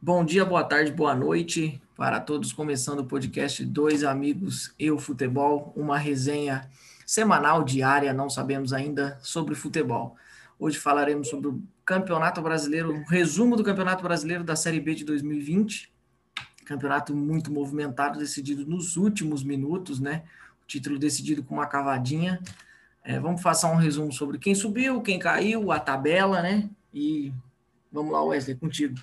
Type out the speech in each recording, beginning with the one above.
Bom dia, boa tarde, boa noite para todos. Começando o podcast Dois Amigos Eu Futebol, uma resenha semanal, diária, não sabemos ainda, sobre futebol. Hoje falaremos sobre o Campeonato Brasileiro, um resumo do Campeonato Brasileiro da Série B de 2020. Campeonato muito movimentado, decidido nos últimos minutos, né? Título decidido com uma cavadinha. É, vamos fazer um resumo sobre quem subiu, quem caiu, a tabela, né? E vamos lá, Wesley, contigo.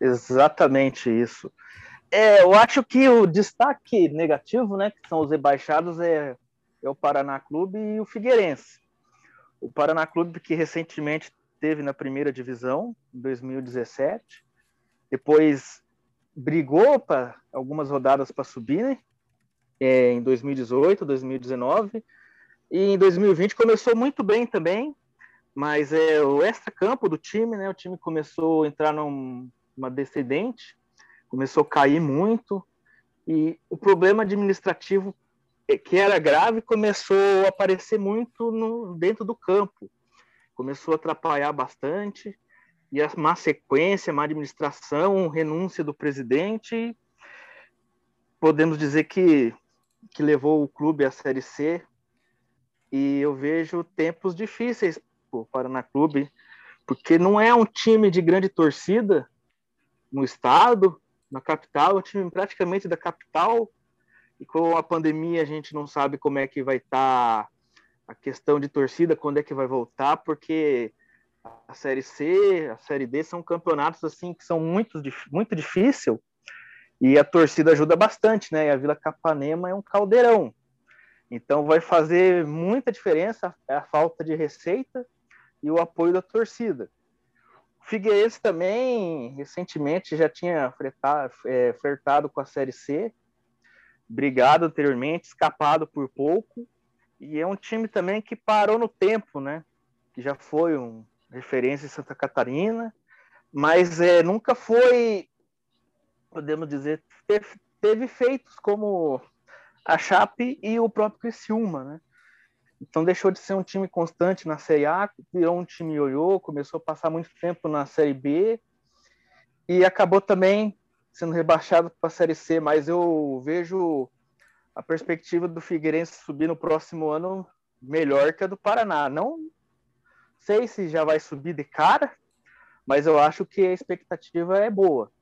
Exatamente isso. É, eu acho que o destaque negativo, né, que são os rebaixados, é, é o Paraná Clube e o Figueirense. O Paraná Clube que recentemente teve na primeira divisão, em 2017, depois brigou para algumas rodadas para subir, né? É, em 2018, 2019, e em 2020 começou muito bem também, mas é o extra-campo do time, né? O time começou a entrar num, numa descendente, começou a cair muito, e o problema administrativo é, que era grave começou a aparecer muito no, dentro do campo, começou a atrapalhar bastante, e a má sequência, má administração, renúncia do presidente, podemos dizer que, que levou o clube à Série C, e eu vejo tempos difíceis para o Paraná Clube, porque não é um time de grande torcida no estado, na capital, é um time praticamente da capital, e com a pandemia a gente não sabe como é que vai estar tá a questão de torcida, quando é que vai voltar, porque a Série C, a Série D são campeonatos assim que são muito, muito difícil e a torcida ajuda bastante, né? E a Vila Capanema é um caldeirão. Então vai fazer muita diferença a falta de receita e o apoio da torcida. O Figueirense também, recentemente, já tinha fretado, é, flertado com a Série C, brigado anteriormente, escapado por pouco, e é um time também que parou no tempo, né? Que já foi um, referência em Santa Catarina, mas é, nunca foi, podemos dizer, teve, teve feitos como a Chape e o próprio Criciúma, né? Então deixou de ser um time constante na Série A, virou um time ioiô, começou a passar muito tempo na Série B e acabou também sendo rebaixado para a Série C, mas eu vejo a perspectiva do Figueirense subir no próximo ano melhor que a do Paraná. Não sei se já vai subir de cara, mas eu acho que a expectativa é boa.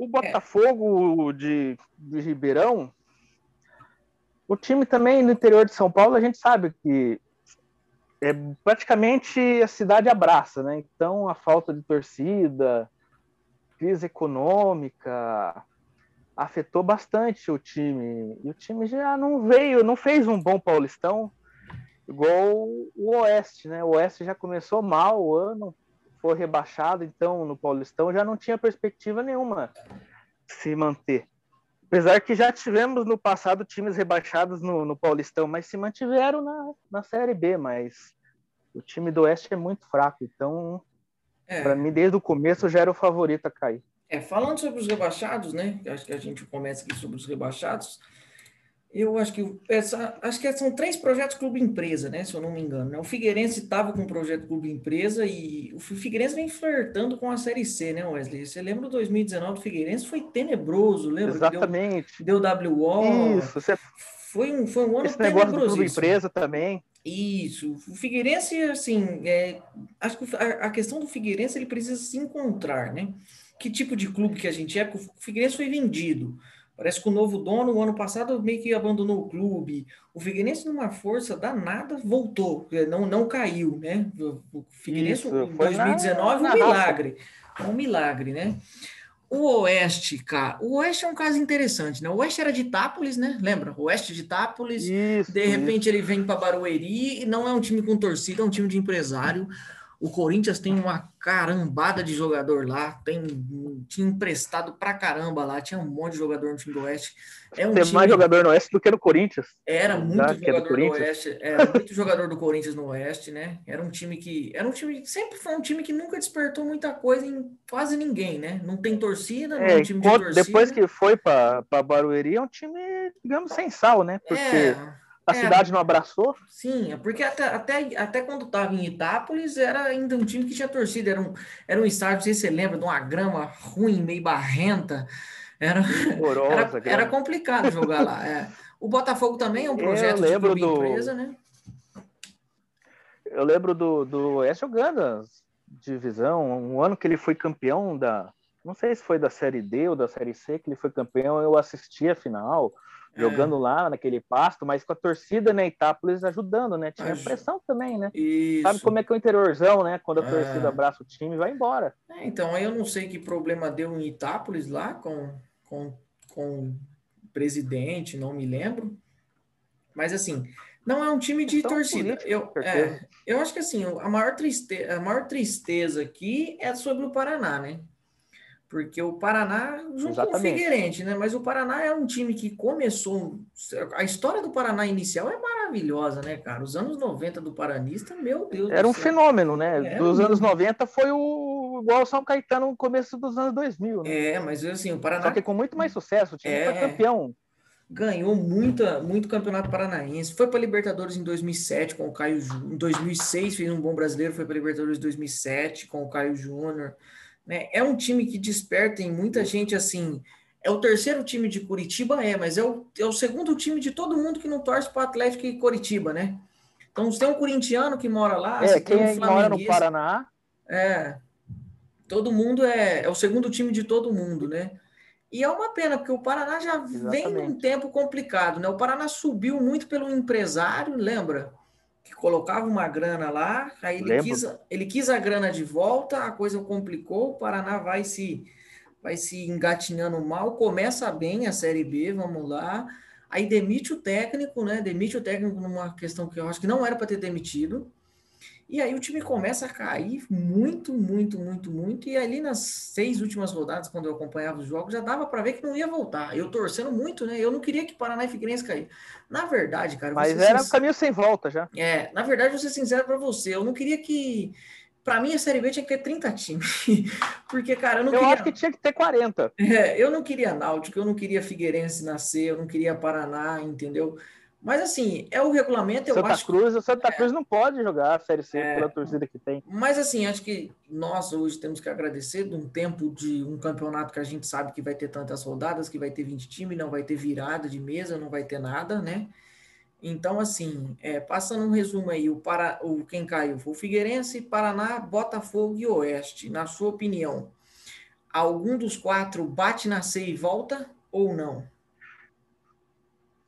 O Botafogo é. de, de Ribeirão, o time também no interior de São Paulo, a gente sabe que é praticamente a cidade abraça, né? Então a falta de torcida, crise econômica, afetou bastante o time. E o time já não veio, não fez um bom Paulistão igual o Oeste, né? O Oeste já começou mal o ano, foi rebaixado, então no Paulistão já não tinha perspectiva nenhuma se manter. Apesar que já tivemos no passado times rebaixados no, no Paulistão, mas se mantiveram na, na Série B, mas o time do Oeste é muito fraco, então é. para mim desde o começo já era o favorito a cair. É, falando sobre os rebaixados, né? Acho que a gente começa aqui sobre os rebaixados. Eu acho que essa, acho que são três projetos clube empresa, né? Se eu não me engano. Né? O Figueirense estava com o projeto clube empresa e o Figueirense vem flertando com a série C, né, Wesley? Você lembra do 2019 do Figueirense? Foi tenebroso, lembra? Exatamente. Deu, deu WO. Isso. Você... Foi um, foi um ano Esse negócio do clube empresa também. Isso. O Figueirense, assim, é, acho que a, a questão do Figueirense ele precisa se encontrar, né? Que tipo de clube que a gente é? Porque o Figueirense foi vendido. Parece que o novo dono, o ano passado, meio que abandonou o clube. O Figueirense, numa força danada, voltou, não, não caiu, né? O Figueirense, Isso, em 2019, na, um milagre. Um milagre, né? O Oeste, cara, o Oeste é um caso interessante, né? O Oeste era de Itápolis, né? Lembra? O Oeste de Itápolis, isso, de repente isso. ele vem para Barueri e não é um time com torcida, é um time de empresário. O Corinthians tem uma carambada de jogador lá, tem tinha emprestado pra caramba lá, tinha um monte de jogador no time do Oeste. É um tem time... mais jogador no Oeste do que no Corinthians. Era muito é jogador do, Oeste, era muito jogador do Corinthians no Oeste, né? Era um time que era um time sempre foi um time que nunca despertou muita coisa em quase ninguém, né? Não tem torcida, não é, um time de torcida. Depois que foi para Barueri é um time, digamos, sem sal, né? Porque é a é, cidade não abraçou? Sim, é porque até, até, até quando estava em Itápolis era ainda um time que tinha torcida, era um, era um estádio, não sei se você lembra, de uma grama ruim, meio barrenta. Era, era, era, complicado jogar lá. É. O Botafogo também é um projeto de clube do... empresa, né? Eu lembro do, do Oeste jogando divisão, um ano que ele foi campeão da. Não sei se foi da Série D ou da Série C, que ele foi campeão, eu assisti a final jogando é. lá naquele pasto, mas com a torcida, né, Itápolis ajudando, né? Tinha Aj... pressão também, né? Isso. Sabe como é que é o interiorzão, né? Quando a é. torcida abraça o time, vai embora. É, então, aí eu não sei que problema deu em Itápolis lá com, com, com o presidente, não me lembro. Mas assim, não é um time de torcida. eu, é, eu acho que assim, a maior, tristeza, a maior tristeza aqui é sobre o Paraná, né? Porque o Paraná, junto Exatamente. com o Figueirense, né? Mas o Paraná é um time que começou. A história do Paraná inicial é maravilhosa, né, cara? Os anos 90 do Paranista, meu Deus. Era um fenômeno, né? É, dos anos 90 foi o igual o São Caetano no começo dos anos 2000. Né? É, mas assim, o Paraná. Só que com muito mais sucesso, o time é... foi campeão. Ganhou muita, muito campeonato paranaense. Foi para Libertadores em 2007 com o Caio Em 2006 fez um bom brasileiro, foi para Libertadores em 2007 com o Caio Júnior. Né? É um time que desperta em muita gente assim. É o terceiro time de Curitiba, é, mas é o, é o segundo time de todo mundo que não torce para Atlético e Curitiba, né? Então, você tem um corintiano que mora lá, é, quem um mora no Paraná. É. Todo mundo é, é o segundo time de todo mundo, né? E é uma pena, porque o Paraná já Exatamente. vem num tempo complicado, né? O Paraná subiu muito pelo empresário, lembra? Que colocava uma grana lá, aí ele quis, ele quis a grana de volta, a coisa complicou, o Paraná vai se vai se engatinhando mal, começa bem a Série B, vamos lá, aí demite o técnico, né? Demite o técnico numa questão que eu acho que não era para ter demitido. E aí o time começa a cair muito, muito, muito, muito. E ali nas seis últimas rodadas, quando eu acompanhava os jogos, já dava para ver que não ia voltar. Eu torcendo muito, né? Eu não queria que Paraná e Figueirense caíssem. Na verdade, cara. Mas era um caminho sem volta já. É, na verdade, vou ser sincero para você. Eu não queria que. Para mim, a Série B tinha que ter 30 times. Porque, cara, eu não eu queria. acho que tinha que ter 40. É, eu não queria Náutico, eu não queria Figueirense nascer, eu não queria Paraná, entendeu? Mas assim, é o regulamento, eu Santa acho. Cruz, o Santa é, Cruz não pode jogar a Série C é, pela torcida que tem. Mas assim, acho que nós hoje temos que agradecer de um tempo de um campeonato que a gente sabe que vai ter tantas rodadas, que vai ter 20 times, não vai ter virada de mesa, não vai ter nada, né? Então, assim, é, passando um resumo aí, o, para, o quem caiu foi o Figueirense, Paraná, Botafogo e Oeste. Na sua opinião, algum dos quatro bate na C e volta ou não?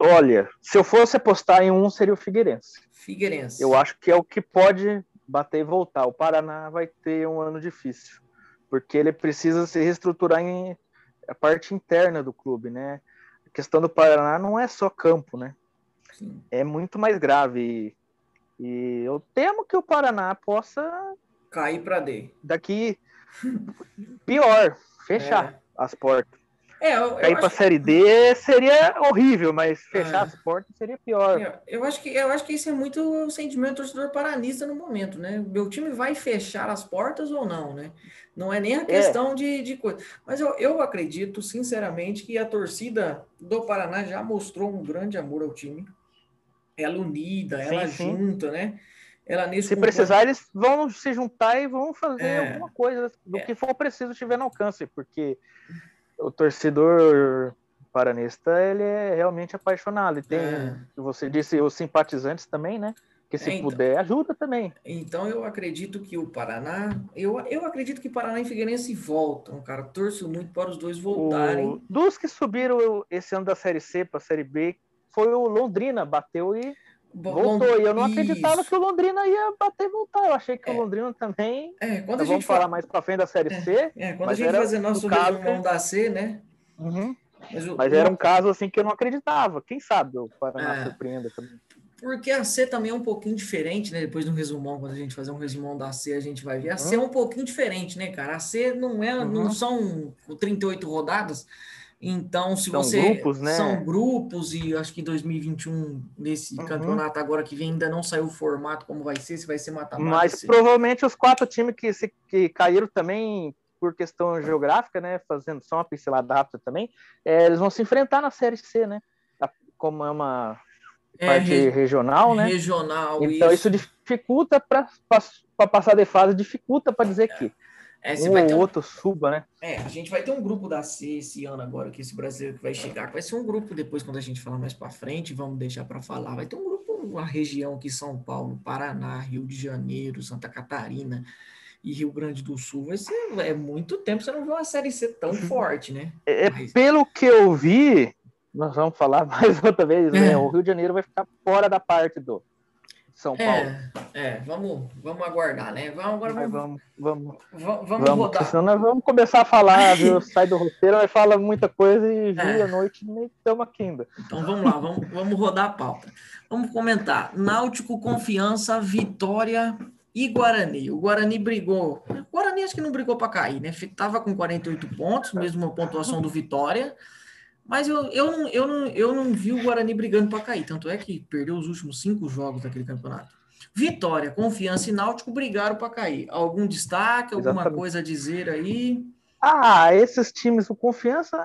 Olha, se eu fosse apostar em um, seria o Figueirense. Figueirense. Eu acho que é o que pode bater e voltar. O Paraná vai ter um ano difícil, porque ele precisa se reestruturar em a parte interna do clube, né? A questão do Paraná não é só campo, né? Sim. É muito mais grave. E, e eu temo que o Paraná possa cair para D. Daqui pior, fechar é. as portas. É, eu, Cair para a Série D seria horrível, mas fechar é. as portas seria pior. Eu, eu, acho que, eu acho que esse é muito o sentimento do torcedor paranista no momento, né? Meu time vai fechar as portas ou não, né? Não é nem a questão é. de, de coisa. Mas eu, eu acredito, sinceramente, que a torcida do Paraná já mostrou um grande amor ao time. Ela unida, ela sim, junta, sim. né? Ela nesse se precisar, eles vão se juntar e vão fazer é. alguma coisa do é. que for preciso tiver no alcance, porque o torcedor paranista ele é realmente apaixonado. E tem, é. você disse, os simpatizantes também, né? Que se é, então, puder, ajuda também. Então eu acredito que o Paraná, eu, eu acredito que Paraná e Figueirense voltam, cara. Torço muito para os dois voltarem. O, dos que subiram esse ano da Série C para a Série B, foi o Londrina, bateu e voltou. E eu não acreditava Isso. que o Londrina ia bater e voltar. Eu achei que é. o Londrina também. É, quando a gente vamos fala... falar mais para frente da Série é, C. É, quando a gente fazer nosso caso resumão da C, né? Uhum. Mas, o, mas, era um caso assim que eu não acreditava. Quem sabe o Paraná é. surpreenda também. Porque a C também é um pouquinho diferente, né? Depois do resumão, quando a gente fazer um resumão da C, a gente vai ver. A C é um pouquinho diferente, né, cara? A C não é, uhum. não são 38 rodadas. Então, se são você. Grupos, né? São grupos, e acho que em 2021, nesse uhum. campeonato agora que vem, ainda não saiu o formato como vai ser, se vai ser mata-mata. Mas provavelmente os quatro times que, se, que caíram também por questão geográfica, né? Fazendo só uma pincelada rápida também, é, eles vão se enfrentar na Série C, né? Como é uma é, parte re... regional, né? Regional. Então isso, isso dificulta para passar de fase, dificulta para dizer que é, um ou um... outro suba, né? É, a gente vai ter um grupo da C esse ano agora, que esse brasileiro que vai chegar, que vai ser um grupo depois, quando a gente falar mais para frente, vamos deixar para falar. Vai ter um grupo, uma região aqui, São Paulo, Paraná, Rio de Janeiro, Santa Catarina e Rio Grande do Sul. Vai ser é muito tempo você não vê uma série C tão forte, né? É, Mas... Pelo que eu vi, nós vamos falar mais outra vez, né? É. O Rio de Janeiro vai ficar fora da parte do são é, Paulo. É, é, vamos, vamos aguardar, né? Vamos, agora vamos, vamos, vamos, vamos, vamos rodar. Senão nós vamos começar a falar, viu? sai do roteiro, mas fala muita coisa e é. vira a noite nem estamos aqui ainda. Então vamos lá, vamos, vamos rodar a pauta. Vamos comentar. Náutico, Confiança, Vitória e Guarani. O Guarani brigou. O Guarani acho que não brigou para cair, né? Tava com 48 pontos, mesmo a pontuação do Vitória. Mas eu, eu, não, eu, não, eu não vi o Guarani brigando para cair. Tanto é que perdeu os últimos cinco jogos daquele campeonato. Vitória, Confiança e Náutico brigaram para cair. Algum destaque, alguma Exatamente. coisa a dizer aí? Ah, esses times, o Confiança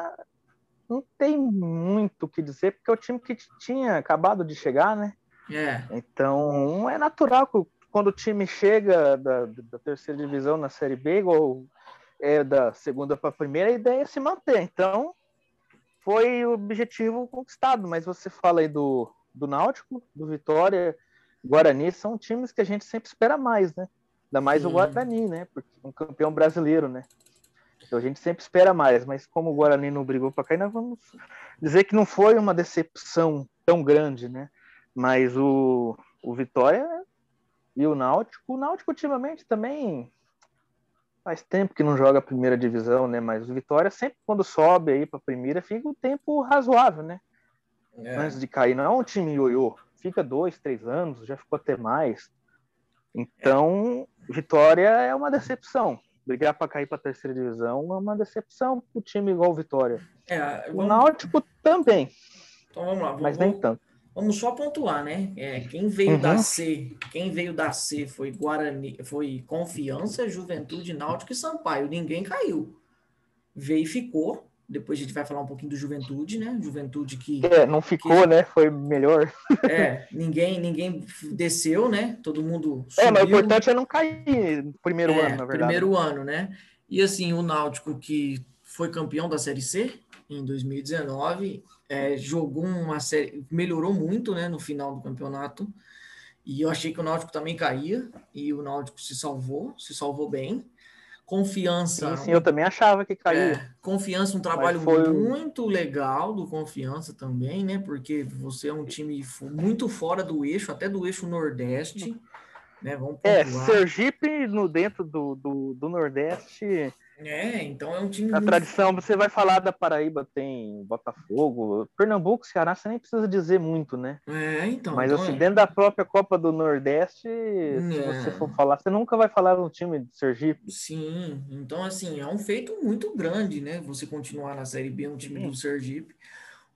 não tem muito o que dizer, porque é o time que tinha acabado de chegar, né? É. Então, é natural que quando o time chega da, da terceira divisão na Série B, ou é da segunda para a primeira, a ideia é se manter. Então, foi o objetivo conquistado, mas você fala aí do, do Náutico, do Vitória, Guarani, são times que a gente sempre espera mais, né? Ainda mais o Guarani, né? Porque é um campeão brasileiro, né? Então a gente sempre espera mais, mas como o Guarani não brigou para cair, nós vamos dizer que não foi uma decepção tão grande, né? Mas o, o Vitória e o Náutico, o Náutico ultimamente também faz tempo que não joga a primeira divisão, né? Mas o Vitória sempre quando sobe aí para a primeira fica um tempo razoável, né? É. Antes de cair, não é um time ioiô. Fica dois, três anos, já ficou até mais. Então, é. Vitória é uma decepção. Brigar para cair para a terceira divisão é uma decepção para o time igual o Vitória. É, vamos... O Náutico também. Então vamos lá. Vamos, mas nem tanto. Vamos só pontuar, né? É, quem veio uhum. da C, quem veio da C foi Guarani, foi Confiança, Juventude, Náutico e Sampaio. Ninguém caiu. Veio e ficou. Depois a gente vai falar um pouquinho do Juventude, né? Juventude que é, não ficou, que, né? Foi melhor. É, ninguém ninguém desceu, né? Todo mundo subiu. É, mas o importante é não cair no primeiro é, ano, na verdade. Primeiro ano, né? E assim, o Náutico que foi campeão da Série C em 2019 é, jogou uma série, melhorou muito né, no final do campeonato. E eu achei que o Náutico também caía, e o Náutico se salvou, se salvou bem. Confiança. Sim, sim eu também achava que caía. É, confiança, um trabalho foi... muito legal do Confiança também, né? Porque você é um time muito fora do eixo, até do eixo Nordeste. Né? Vamos é, Sergipe no dentro do, do, do Nordeste é, então é um time. A muito... tradição, você vai falar da Paraíba, tem Botafogo, Pernambuco, Ceará, você nem precisa dizer muito, né? É, então. Mas então assim, é... dentro da própria Copa do Nordeste, é. se você for falar, você nunca vai falar um time de Sergipe. Sim, então assim, é um feito muito grande, né? Você continuar na Série B, um time Sim. do Sergipe.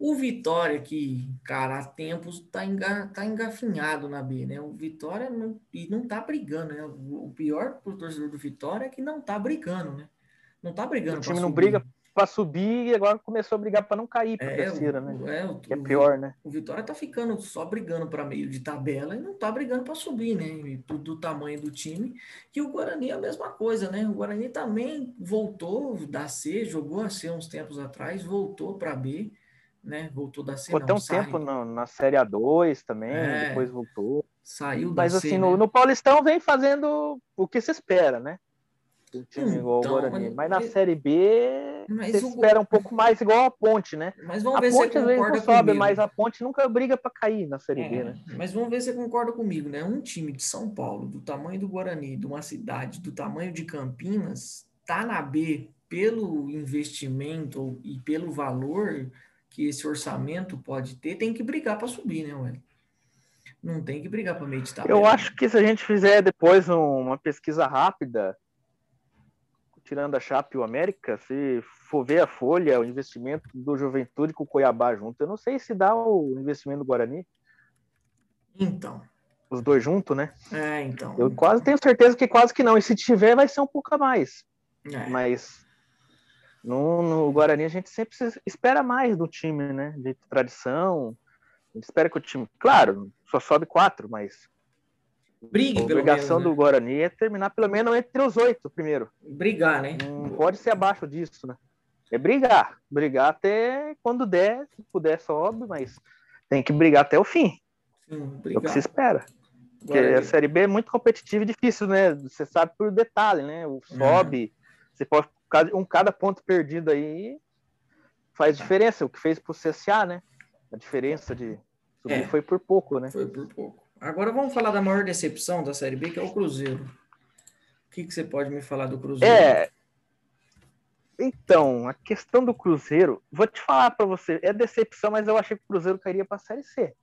O Vitória, que, cara, há tempos tá, enga, tá engafinhado na B, né? O Vitória não, e não tá brigando, né? O, o pior pro torcedor do Vitória é que não tá brigando, né? Não tá brigando. O time não briga para subir e agora começou a brigar para não cair para é, terceira, né? É, o, é pior, né? O Vitória tá ficando só brigando para meio de tabela e não tá brigando para subir, né? E tudo do tamanho do time. E o Guarani é a mesma coisa, né? O Guarani também voltou da C, jogou a C uns tempos atrás, voltou para B, né? Voltou da C. Ficou até um tempo na, na Série A2 também, é, depois voltou. Saiu da Mas C, assim, né? no, no Paulistão vem fazendo o que se espera, né? Um time igual então, Guarani. Mas, mas na Série B, você o... espera um pouco mais igual a Ponte, né? Mas vamos a ver Ponte se você concorda sobe, comigo. mas a Ponte nunca briga para cair na Série é, B, né? Mas vamos ver se você concorda comigo, né? Um time de São Paulo, do tamanho do Guarani, de uma cidade do tamanho de Campinas, tá na B pelo investimento e pelo valor que esse orçamento pode ter, tem que brigar para subir, né, Ué? Não tem que brigar para tabela. Eu acho que se a gente fizer depois uma pesquisa rápida, tirando a Chape e o América, se for ver a folha, o investimento do Juventude com o Cuiabá junto, eu não sei se dá o investimento do Guarani. Então. Os dois juntos, né? É, então. Eu quase tenho certeza que quase que não. E se tiver, vai ser um pouco a mais. É. Mas no, no, Guarani a gente sempre espera mais do time, né? De tradição. A gente espera que o time. Claro, só sobe quatro, mas. Brigue, a obrigação menos, né? do Guarani é terminar pelo menos entre os oito primeiro. Brigar, né? Não pode ser abaixo disso, né? É brigar. Brigar até quando der, se puder, sobe, mas tem que brigar até o fim. Sim, é o que se espera. Porque Guarani. a Série B é muito competitiva e difícil, né? Você sabe por detalhe, né? O sobe, uhum. você pode um cada ponto perdido aí faz diferença. O que fez pro CSA, né? A diferença de subir é, foi por pouco, né? Foi por pouco. Agora vamos falar da maior decepção da Série B, que é o Cruzeiro. O que, que você pode me falar do Cruzeiro? É. Então, a questão do Cruzeiro, vou te falar para você, é decepção, mas eu achei que o Cruzeiro cairia para a Série C.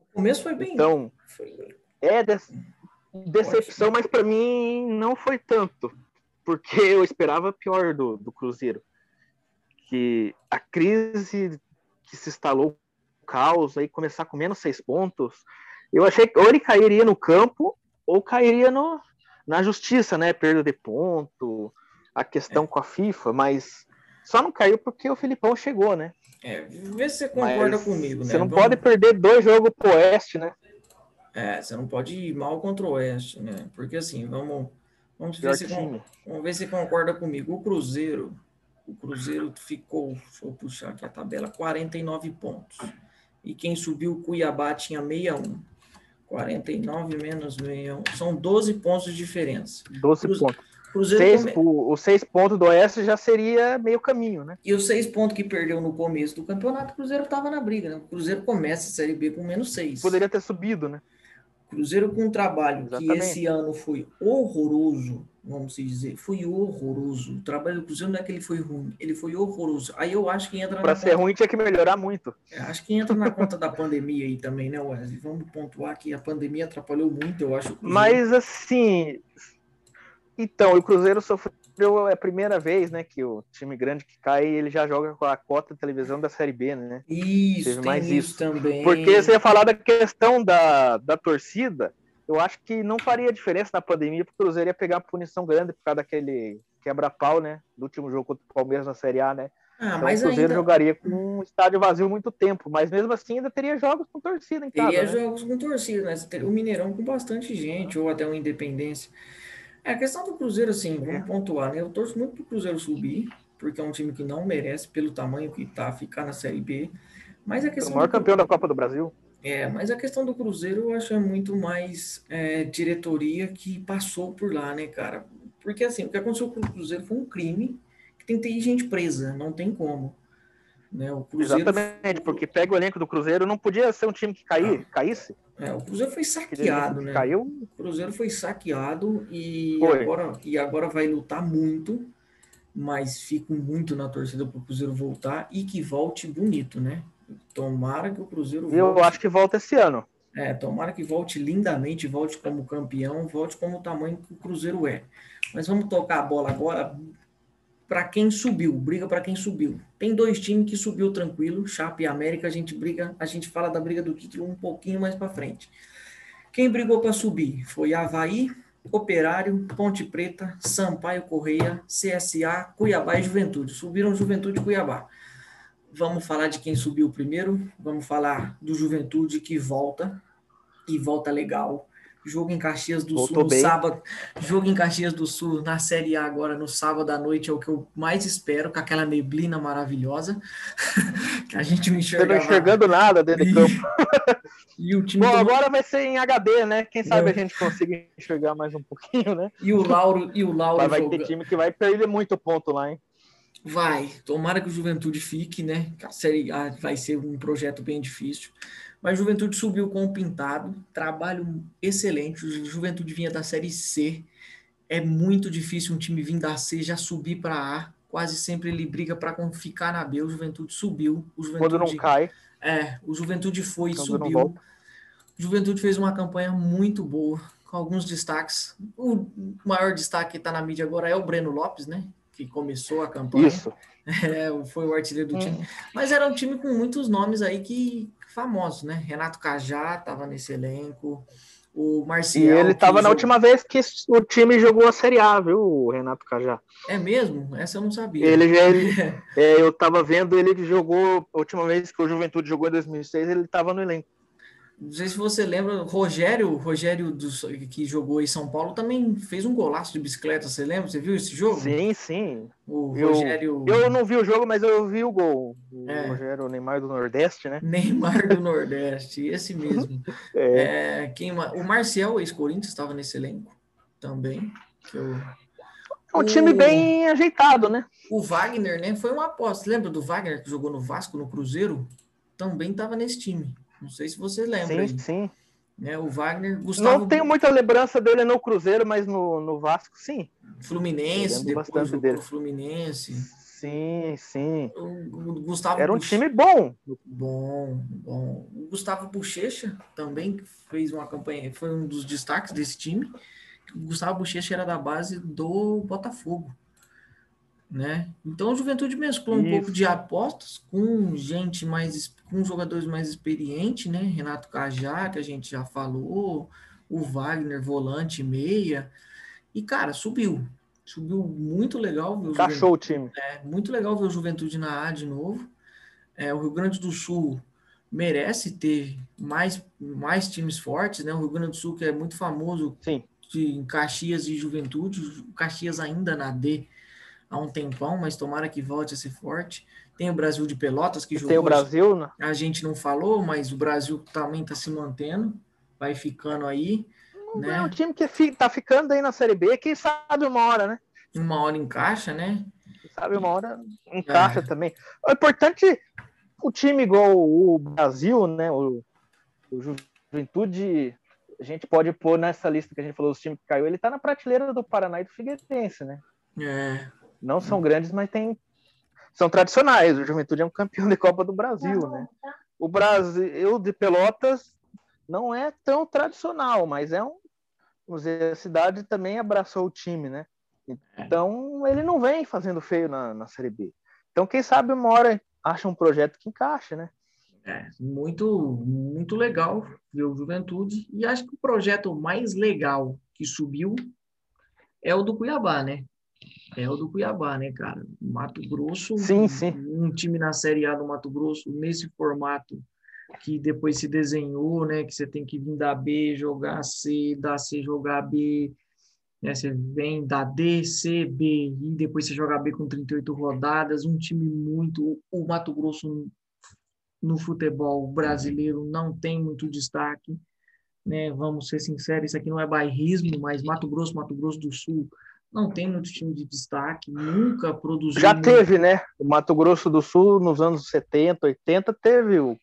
O começo foi bem. Então, foi... é de... decepção, mas para mim não foi tanto porque eu esperava pior do, do Cruzeiro. Que a crise que se instalou, caos, aí começar com menos seis pontos, eu achei que ou ele cairia no campo ou cairia no, na justiça, né? Perda de ponto, a questão é. com a FIFA, mas só não caiu porque o Filipão chegou, né? É, vê se você concorda mas comigo, né? Você não Vamos... pode perder dois jogos pro Oeste, né? É, você não pode ir mal contra o Oeste, né? Porque assim, vamos Vamos ver, se, vamos ver se concorda comigo. O Cruzeiro, o Cruzeiro ficou, deixa eu puxar aqui a tabela, 49 pontos. E quem subiu, o Cuiabá, tinha 61. 49 menos 61. São 12 pontos de diferença. 12 Cruze... pontos. Cruzeiro seis, come... o, os seis pontos do Oeste já seria meio caminho, né? E os seis pontos que perdeu no começo do campeonato, o Cruzeiro estava na briga, né? O Cruzeiro começa a Série B com menos seis. Poderia ter subido, né? Cruzeiro com um trabalho Exatamente. que esse ano foi horroroso, vamos dizer, foi horroroso. O trabalho do Cruzeiro não é que ele foi ruim, ele foi horroroso. Aí eu acho que entra Para ser conta... ruim tinha que melhorar muito. É, acho que entra na conta da pandemia aí também, né, Wesley? Vamos pontuar que a pandemia atrapalhou muito, eu acho. Mas assim, então, o Cruzeiro sofreu é a primeira vez, né, que o time grande que cai, ele já joga com a cota de televisão da Série B, né? Isso, Teve mais isso, isso também. Porque você ia falar da questão da, da torcida, eu acho que não faria diferença na pandemia, porque o Cruzeiro ia pegar punição grande por causa daquele quebra-pau, né, do último jogo contra o Palmeiras na Série A, né? Ah, então, o Cruzeiro ainda... jogaria com um estádio vazio muito tempo, mas mesmo assim ainda teria jogos com torcida em casa. Teria né? jogos com torcida, né? O Mineirão com bastante gente, ou até o Independência. É, a questão do Cruzeiro, assim, vamos é. pontuar, né? Eu torço muito pro Cruzeiro subir, porque é um time que não merece, pelo tamanho que tá, ficar na Série B. Mas a questão. O maior do... campeão da Copa do Brasil. É, mas a questão do Cruzeiro eu acho é muito mais é, diretoria que passou por lá, né, cara? Porque assim, o que aconteceu com o Cruzeiro foi um crime que tem que ter gente presa, não tem como. Né? O Cruzeiro Exatamente, porque pega o elenco do Cruzeiro, não podia ser um time que cair, ah. caísse. É, o Cruzeiro foi saqueado, né? Caiu. O Cruzeiro foi saqueado e agora, e agora vai lutar muito, mas fico muito na torcida para o Cruzeiro voltar e que volte bonito, né? Tomara que o Cruzeiro volte. Eu acho que volta esse ano. É, tomara que volte lindamente, volte como campeão, volte como o tamanho que o Cruzeiro é. Mas vamos tocar a bola agora para quem subiu, briga para quem subiu. Tem dois times que subiu tranquilo, Chape e América, a gente briga, a gente fala da briga do título um pouquinho mais para frente. Quem brigou para subir foi Havaí, Operário, Ponte Preta, Sampaio Correia, CSA, Cuiabá e Juventude. Subiram Juventude e Cuiabá. Vamos falar de quem subiu primeiro, vamos falar do Juventude que volta, e volta legal. Jogo em Caxias do Voltou Sul no bem. sábado. Jogo em Caxias do Sul na Série A agora no sábado à noite é o que eu mais espero, com aquela neblina maravilhosa. que a gente não enxerga. Não enxergando nada dentro do campo. e o time Bom, do... agora vai ser em HD, né? Quem sabe é. a gente consiga enxergar mais um pouquinho, né? E o Lauro e o Lauro Mas vai joga... ter time que vai perder muito ponto lá, hein? Vai, tomara que o Juventude fique, né? A Série A vai ser um projeto bem difícil. Mas Juventude subiu com o Pintado, trabalho excelente. O Juventude vinha da Série C. É muito difícil um time vir da C já subir para A. Quase sempre ele briga para ficar na B. O Juventude subiu. O Juventude, Quando não cai. É, o Juventude foi e subiu. Juventude fez uma campanha muito boa, com alguns destaques. O maior destaque que está na mídia agora é o Breno Lopes, né? Que começou a campanha. Isso. É, foi o artilheiro do time. Hum. Mas era um time com muitos nomes aí que famosos, né? Renato Cajá estava nesse elenco. O Marcial. E ele estava na última vez que o time jogou a Série A, viu, o Renato Cajá? É mesmo? Essa eu não sabia. Ele já. Ele, é, eu estava vendo, ele jogou. A última vez que o Juventude jogou em 2006, ele estava no elenco. Não sei se você lembra, Rogério, Rogério do, que jogou em São Paulo também fez um golaço de bicicleta, você lembra? Você viu esse jogo? Sim, sim. O eu, Rogério. Eu não vi o jogo, mas eu vi o gol. O é. Rogério Neymar do Nordeste, né? Neymar do Nordeste, esse mesmo. é. É, quem, o Marcial, ex-Corinthians, estava nesse elenco também. Eu... É um time bem ajeitado, né? O Wagner, né? Foi uma aposta. Lembra do Wagner que jogou no Vasco, no Cruzeiro? Também estava nesse time. Não sei se você lembra. Sim, aí. sim. Né, o Wagner, Gustavo... Não tenho muita lembrança dele no Cruzeiro, mas no, no Vasco, sim. Fluminense, depois bastante dele. Fluminense. Sim, sim. O, Gustavo Era um time bom. Bom, bom. O Gustavo Bochecha também fez uma campanha, foi um dos destaques desse time. O Gustavo Bochecha era da base do Botafogo né? Então o Juventude mesclou um pouco de apostas com gente mais, com jogadores mais experientes, né? Renato Cajá, que a gente já falou, o Wagner, volante, meia. E, cara, subiu. Subiu muito legal. Ver o Cachou o time. É, muito legal ver o Juventude na A de novo. É, o Rio Grande do Sul merece ter mais, mais times fortes, né? O Rio Grande do Sul, que é muito famoso Sim. De, em Caxias e Juventude, o Caxias ainda na D há um tempão, mas tomara que volte a ser forte. Tem o Brasil de Pelotas que jogou. Tem o Brasil, né? A gente não falou, mas o Brasil também está se mantendo, vai ficando aí. Né? É um time que está ficando aí na Série B, quem sabe uma hora, né? Uma hora encaixa, né? Quem sabe uma hora encaixa é. também. O importante, o time igual o Brasil, né? O, o Juventude, a gente pode pôr nessa lista que a gente falou, os times que caiu, ele está na prateleira do Paraná e do Figueirense, né? É, não são grandes, mas tem, são tradicionais. O Juventude é um campeão de Copa do Brasil, né? O Brasil de Pelotas não é tão tradicional, mas é um. Vamos dizer, a cidade também abraçou o time, né? Então ele não vem fazendo feio na, na Série B. Então, quem sabe uma hora acha um projeto que encaixe, né? É, muito, muito legal ver o Juventude. E acho que o projeto mais legal que subiu é o do Cuiabá, né? É o do Cuiabá, né, cara? Mato Grosso, sim, sim. um time na Série A do Mato Grosso, nesse formato que depois se desenhou, né? Que você tem que vir da B, jogar C, da C jogar B, né? Você vem da D, C, B, e depois você joga B com 38 rodadas, um time muito. O Mato Grosso no futebol brasileiro não tem muito destaque, né? Vamos ser sinceros, isso aqui não é bairrismo, mas Mato Grosso, Mato Grosso do Sul não tem muito time de destaque, nunca produziu. Já teve, né? O Mato Grosso do Sul, nos anos 70, 80, teve o,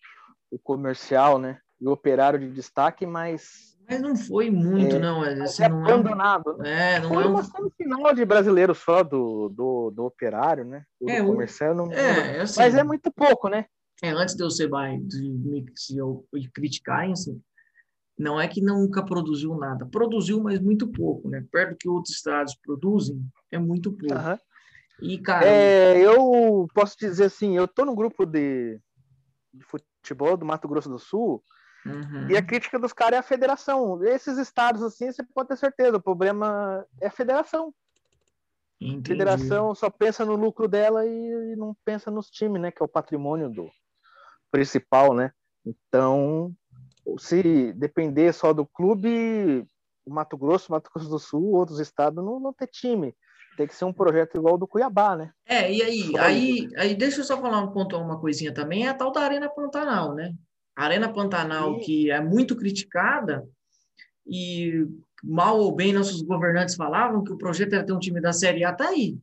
o comercial, né? E o operário de destaque, mas. Mas não foi muito, é, não. Assim, é não abandonado. É, é não foi é um... final de brasileiro só do, do, do operário, né? O é, comercial não. É, é assim, mas é muito pouco, né? É, antes de eu ser mais de me se eu criticar, assim, não é que nunca produziu nada. Produziu, mas muito pouco, né? Perto do que outros estados produzem, é muito pouco. Uhum. E, cara... É, eu posso dizer assim, eu tô no grupo de, de futebol do Mato Grosso do Sul, uhum. e a crítica dos caras é a federação. Esses estados, assim, você pode ter certeza, o problema é a federação. Entendi. A federação só pensa no lucro dela e, e não pensa nos times, né? Que é o patrimônio do principal, né? Então, se depender só do clube, Mato Grosso, Mato Grosso do Sul, outros estados não vão ter time. Tem que ser um projeto igual do Cuiabá, né? É, e aí, aí, aí deixa eu só falar um ponto, uma coisinha também, é a tal da Arena Pantanal, né? A Arena Pantanal, Sim. que é muito criticada, e mal ou bem nossos governantes falavam que o projeto era ter um time da Série A, tá aí.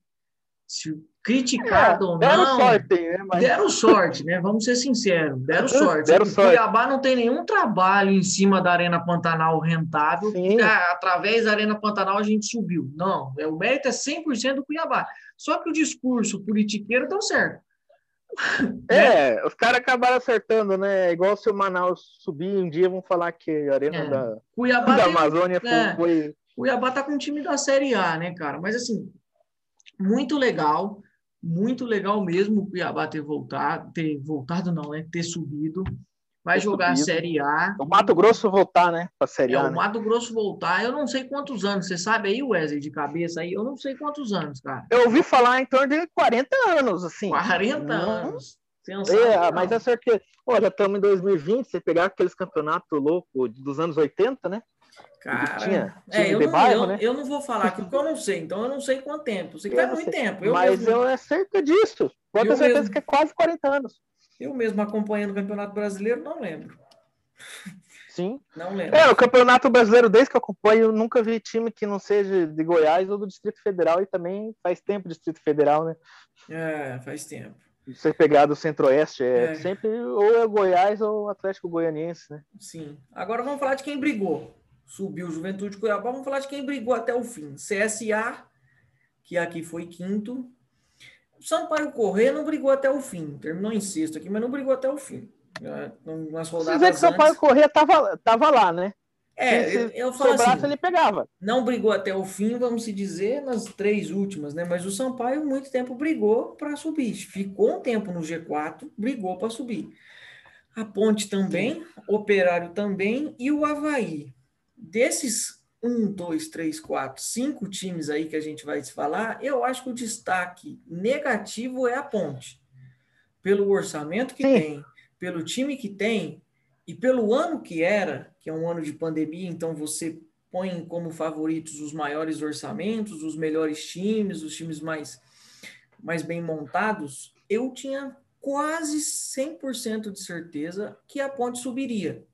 Se criticado é, ou não. Deram sorte, né? Mas... Deram sorte, né? Vamos ser sinceros, deram sorte. Deram sorte. Cuiabá não tem nenhum trabalho em cima da Arena Pantanal rentável. Ah, através da Arena Pantanal a gente subiu. Não, é, o mérito é 100% do Cuiabá. Só que o discurso politiqueiro deu certo. É, os caras acabaram acertando, né? Igual se o Manaus subir um dia, vão falar que a Arena é. da, Cuiabá da Amazônia é. foi. Cuiabá tá com um time da Série A, né, cara? Mas assim, muito legal, muito legal mesmo o Cuiabá ter voltado, ter voltado não, né? Ter subido. Vai ter jogar subido. a Série A. O Mato Grosso voltar, né? Pra Série é, A. O né? Mato Grosso voltar, eu não sei quantos anos. Você sabe aí, Wesley, de cabeça aí? Eu não sei quantos anos, cara. Eu ouvi falar em torno de 40 anos, assim. 40 não... anos. É, mas é certeza. Já estamos em 2020, você pegar aqueles campeonatos loucos dos anos 80, né? Cara, tinha, é, eu, não, bairro, eu, né? eu, não vou falar que eu não sei, então eu não sei quanto tempo. Sei que faz muito tempo. Eu mas mesmo, eu é cerca disso. Pode ter certeza mesmo, que é quase 40 anos. Eu mesmo acompanhando o Campeonato Brasileiro, não lembro. Sim. Não lembro. É, o Campeonato Brasileiro, desde que eu acompanho, eu nunca vi time que não seja de Goiás ou do Distrito Federal, e também faz tempo Distrito Federal, né? É, faz tempo. Você pegar do Centro-Oeste, é, é, sempre ou é Goiás ou Atlético Goianiense, né? Sim. Agora vamos falar de quem brigou. Subiu Juventude Cuiabá, vamos falar de quem brigou até o fim. CSA, que aqui foi quinto. Sampaio Corrêa não brigou até o fim. Terminou em sexto aqui, mas não brigou até o fim. Nas rodadas Você que Sampaio antes... Corrêa tava, tava lá, né? É, se, eu falo assim, ele pegava. Não brigou até o fim, vamos se dizer, nas três últimas, né? Mas o Sampaio muito tempo brigou para subir. Ficou um tempo no G4, brigou para subir. A Ponte também, Operário também e o Havaí. Desses um, dois, três, quatro, cinco times aí que a gente vai se falar, eu acho que o destaque negativo é a Ponte. Pelo orçamento que Sim. tem, pelo time que tem e pelo ano que era, que é um ano de pandemia, então você põe como favoritos os maiores orçamentos, os melhores times, os times mais, mais bem montados, eu tinha quase 100% de certeza que a ponte subiria.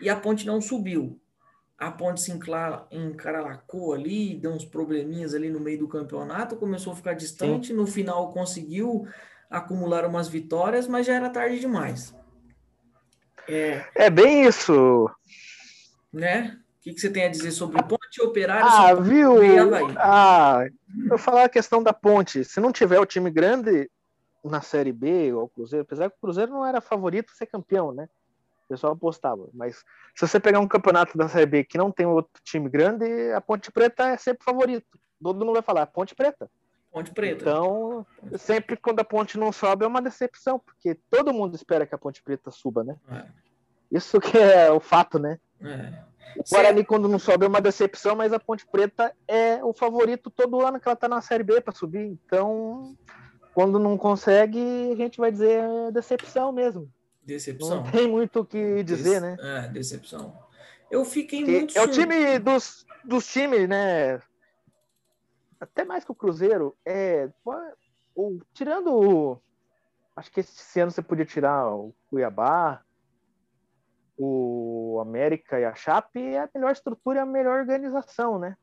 E a ponte não subiu. A ponte se encaralacou ali, deu uns probleminhas ali no meio do campeonato, começou a ficar distante, Sim. no final conseguiu acumular umas vitórias, mas já era tarde demais. É, é bem isso. Né? O que, que você tem a dizer sobre ponte operário? Ah, viu? Ah, eu falar a questão da ponte. Se não tiver o time grande na Série B ou Cruzeiro, apesar que o Cruzeiro não era favorito ser campeão, né? O pessoal apostava. Mas se você pegar um campeonato da Série B que não tem outro time grande, a Ponte Preta é sempre favorito. Todo mundo vai falar Ponte Preta. Ponte Preta. Então, sempre quando a ponte não sobe é uma decepção, porque todo mundo espera que a Ponte Preta suba, né? É. Isso que é o fato, né? É. O Guarani, Sim. quando não sobe, é uma decepção, mas a Ponte Preta é o favorito todo ano que ela tá na Série B para subir. Então, quando não consegue, a gente vai dizer é decepção mesmo. Decepção. Não tem muito o que dizer, né? É, decepção. Eu fiquei muito. É o time dos, dos times, né? até mais que o Cruzeiro, é, o, tirando. Acho que esse ano você podia tirar o Cuiabá, o América e a Chape, é a melhor estrutura e a melhor organização, né?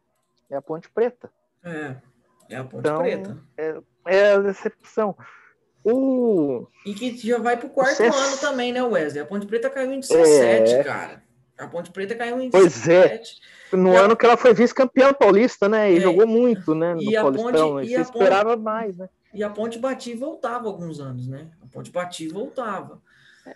É a Ponte Preta. É, é a Ponte então, Preta. É, é a decepção. O... E que já vai pro quarto ano também, né, Wesley? A Ponte Preta caiu em 17, é... cara. A Ponte Preta caiu em Pois é. No ano que ela foi vice-campeã paulista, né? E é. jogou muito, né? No e Paulistão. Ponte, e você esperava ponte, mais, né? E a Ponte batia e voltava alguns anos, né? A Ponte batia e voltava.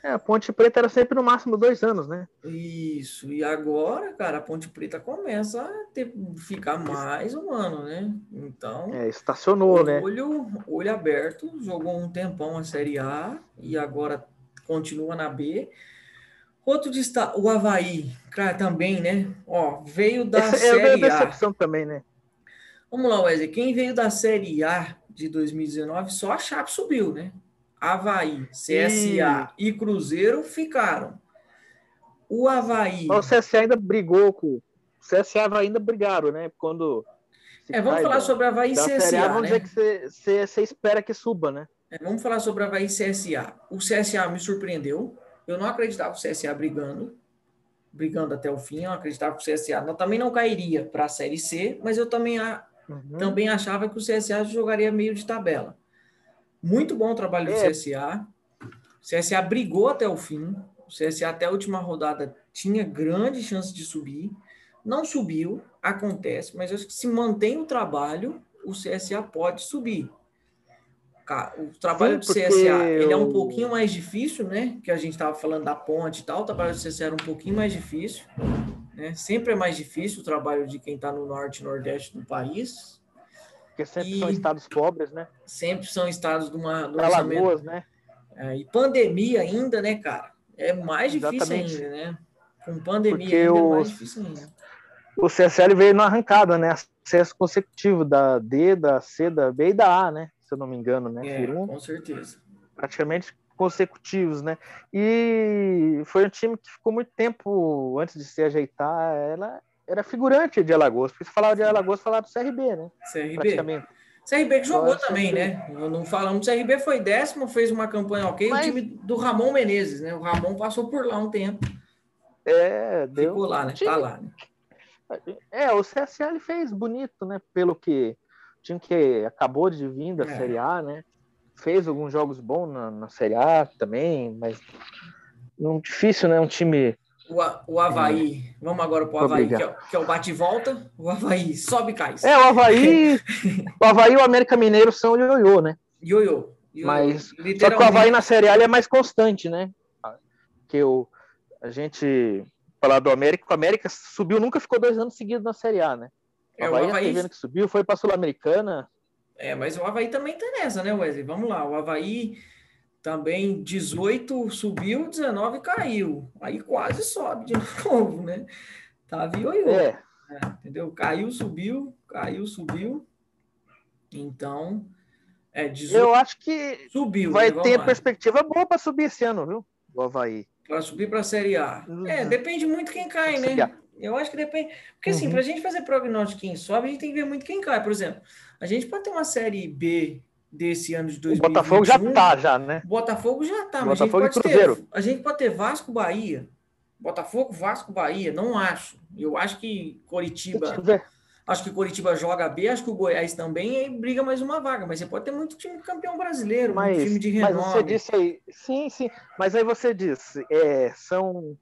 É, a Ponte Preta era sempre no máximo dois anos, né? Isso. E agora, cara, a Ponte Preta começa a ter, ficar mais um ano, né? Então. É, estacionou, olho, né? Olho, olho aberto, jogou um tempão a Série A e agora continua na B. Outro destaque, o Havaí, cara, também, né? Ó, veio da Essa Série é a decepção também, né? Vamos lá, Wesley. Quem veio da Série A de 2019, só a Chape subiu, né? Havaí, CSA e, e Cruzeiro ficaram. O Havaí. o CSA ainda brigou com. O CSA e Havaí ainda brigaram, né? Quando. É, vamos falar sobre Havaí e CSA. A, vamos né? dizer que você, você espera que suba, né? É, vamos falar sobre Havaí e CSA. O CSA me surpreendeu. Eu não acreditava que o CSA brigando, brigando até o fim. Eu acreditava que o CSA não, também não cairia para a Série C, mas eu também, a, uhum. também achava que o CSA jogaria meio de tabela. Muito bom o trabalho é. do CSA. O CSA brigou até o fim. O CSA até a última rodada tinha grande chance de subir. Não subiu, acontece, mas acho que se mantém o trabalho, o CSA pode subir. o trabalho Sim, do CSA ele é um pouquinho mais difícil, né? Que a gente estava falando da ponte e tal. O trabalho do CSA era um pouquinho mais difícil, né? Sempre é mais difícil o trabalho de quem está no norte e nordeste do país. Porque sempre e são estados pobres, né? Sempre são estados de uma. Alagoas, né? É, e pandemia ainda, né, cara? É mais difícil Exatamente. ainda, né? Com pandemia Porque ainda é o, é mais difícil ainda. O CSL veio na arrancada, né? Acesso consecutivo da D, da C, da B e da A, né? se eu não me engano, né? É, com certeza. Praticamente consecutivos, né? E foi um time que ficou muito tempo antes de se ajeitar. Ela era figurante de Alagoas, porque se falava de Alagoas, falava do CRB, né? CRB. Praticamente. CRB que jogou também, né? Não falamos, CRB foi décimo, fez uma campanha ok. Mas... O time do Ramon Menezes, né? O Ramon passou por lá um tempo. É, deu. Ficou lá, né? Tá time... Tá lá, né? É, o CSL fez bonito, né? Pelo que time que acabou de vir da é. Série A, né? Fez alguns jogos bons na, na Série A também, mas não difícil, né? Um time. O, o Havaí, é. vamos agora para o Havaí, que é, que é, o bate-volta. O Havaí sobe e cai. É, o Havaí, o Havaí e o América Mineiro são ioiô, né? Ioiô. Mas só que o Havaí na Série A é mais constante, né? Que o, a gente falar do América, o América subiu, nunca ficou dois anos seguidos na Série A, né? É, o Havaí, o que subiu, foi para a Sul-Americana. É, mas o Havaí também tá nessa, né, Wesley? Vamos lá, o Havaí também 18 subiu, 19 caiu. Aí quase sobe de novo, né? Tá ioiô. É. é. Entendeu? Caiu, subiu, caiu, subiu. Então, é 18. Eu acho que subiu, vai né? ter lá. perspectiva boa para subir esse ano, viu? O Havaí. Para subir para a Série A. Uhum. É, depende muito quem cai, né? Eu acho que depende. Porque, assim, uhum. para a gente fazer prognóstico quem sobe, a gente tem que ver muito quem cai. Por exemplo, a gente pode ter uma série B desse ano de 2021. O Botafogo já tá, já, né? Botafogo já tá, mas Botafogo a gente, pode ter, a gente pode ter Vasco, Bahia. Botafogo, Vasco, Bahia. Não acho. Eu acho que Coritiba. Acho que Coritiba joga B, acho que o Goiás também e briga mais uma vaga, mas você pode ter muito time campeão brasileiro, mas, time de renome. Mas você disse aí, sim, sim, mas aí você disse, é, são,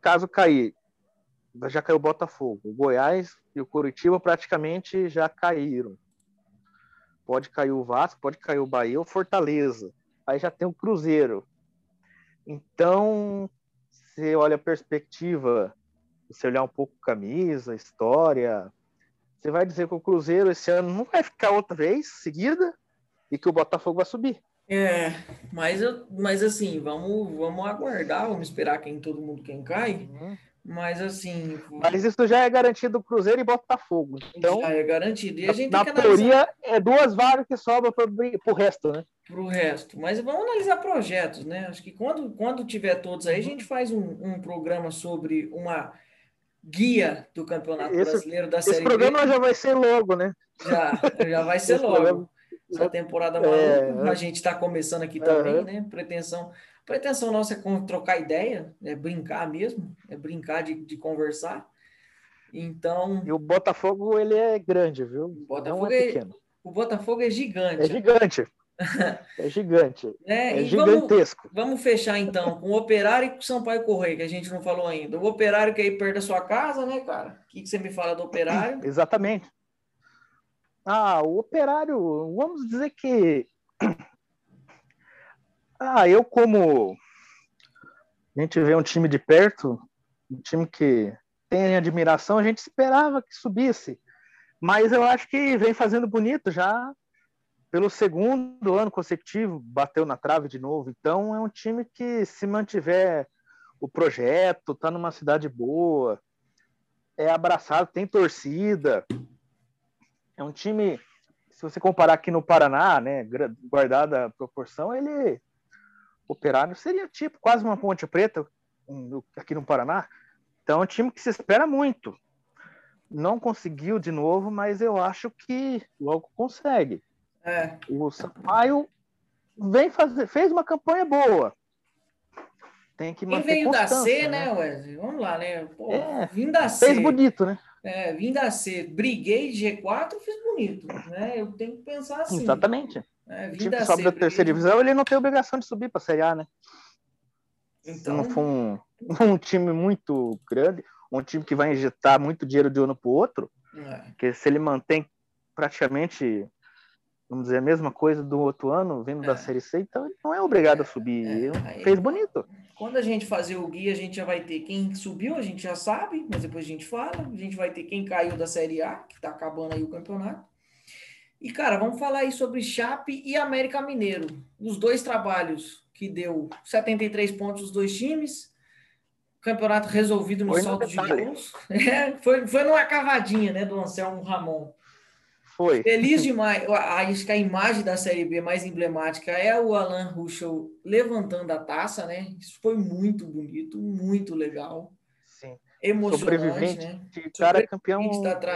caso cair já caiu o Botafogo. O Goiás e o Curitiba praticamente já caíram. Pode cair o Vasco, pode cair o Bahia ou Fortaleza. Aí já tem o Cruzeiro. Então, se olha a perspectiva, você olhar um pouco camisa, história, você vai dizer que o Cruzeiro esse ano não vai ficar outra vez seguida e que o Botafogo vai subir. É, mas, mas assim, vamos, vamos aguardar, vamos esperar quem todo mundo quem cai. Uhum. Mas assim. Mas isso já é garantido do Cruzeiro e Botafogo. Então, já é garantido. E a gente na teoria, é duas vagas que sobram para o resto, né? Para o resto. Mas vamos analisar projetos, né? Acho que quando, quando tiver todos aí, a gente faz um, um programa sobre uma guia do Campeonato esse, Brasileiro da Série Esse programa B. já vai ser logo, né? Já, já vai ser logo. Essa temporada é, a gente está começando aqui também, né? Pretensão pretensão nossa é trocar ideia, é brincar mesmo, é brincar de, de conversar. Então. E o Botafogo, ele é grande, viu? O Botafogo Não é, é pequeno. O Botafogo é gigante. É gigante. É gigante. É, é gigantesco. Vamos, vamos, fechar então com o Operário e com o Sampaio Correia, que a gente não falou ainda. O Operário que aí perto da sua casa, né, cara? O que, que você me fala do Operário? Exatamente. Ah, o Operário, vamos dizer que ah, eu como a gente vê um time de perto, um time que tem admiração, a gente esperava que subisse. Mas eu acho que vem fazendo bonito já pelo segundo ano consecutivo, bateu na trave de novo. Então é um time que se mantiver o projeto, tá numa cidade boa, é abraçado, tem torcida. É um time, se você comparar aqui no Paraná, né, guardada a proporção, ele Operário seria tipo quase uma ponte preta aqui no Paraná. Então é um time que se espera muito. Não conseguiu de novo, mas eu acho que logo consegue. É. O Sampaio vem fazer, fez uma campanha boa. Tem que manter Quem veio da C, né, né, Wesley? Vamos lá, né? Pô, é, vim da C. Fez bonito, né? É, vim da C, briguei de G4, fiz bonito. Né? Eu tenho que pensar assim. Exatamente. É, o time que sobe da terceira divisão, ele não tem obrigação de subir para a Série A, né? Então... Se não for um, um, time muito grande, um time que vai injetar muito dinheiro de um ano para o outro, é. porque se ele mantém praticamente vamos dizer, a mesma coisa do outro ano, vindo é. da Série C, então ele não é obrigado é, a subir. É, aí, fez bonito. Quando a gente fazer o guia, a gente já vai ter quem subiu, a gente já sabe, mas depois a gente fala. A gente vai ter quem caiu da Série A, que tá acabando aí o campeonato. E, cara, vamos falar aí sobre Chape e América Mineiro. Os dois trabalhos que deu 73 pontos os dois times. Campeonato resolvido no salto de gols. É, foi, foi numa cavadinha, né, do Anselmo Ramon. Foi. Feliz demais. Acho que a imagem da Série B mais emblemática é o Alan Ruschel levantando a taça, né? Isso foi muito bonito, muito legal. Emocionante, Sobrevivente. né? O cara é campeão,